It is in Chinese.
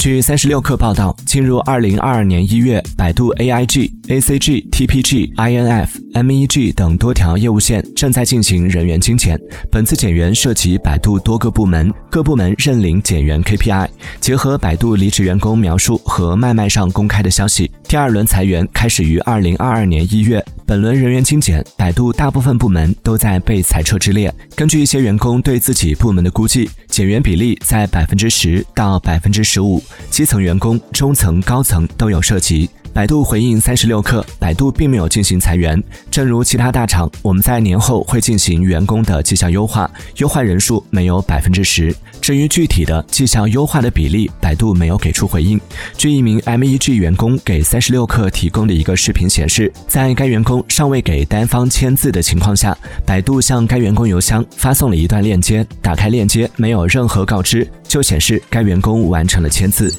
据三十六氪报道，进入二零二二年一月，百度 AIG、ACG、TPG、INF、MEG 等多条业务线正在进行人员精简。本次减员涉及百度多个部门，各部门认领减员 KPI。结合百度离职员工描述和脉脉上公开的消息，第二轮裁员开始于二零二二年一月。本轮人员精简，百度大部分部门都在被裁撤之列。根据一些员工对自己部门的估计，减员比例在百分之十到百分之十五，基层员工、中层、高层都有涉及。百度回应三十六氪，百度并没有进行裁员。正如其他大厂，我们在年后会进行员工的绩效优化，优化人数没有百分之十。至于具体的绩效优化的比例，百度没有给出回应。据一名 MEG 员工给三十六氪提供的一个视频显示，在该员工尚未给单方签字的情况下，百度向该员工邮箱发送了一段链接，打开链接没有任何告知，就显示该员工完成了签字。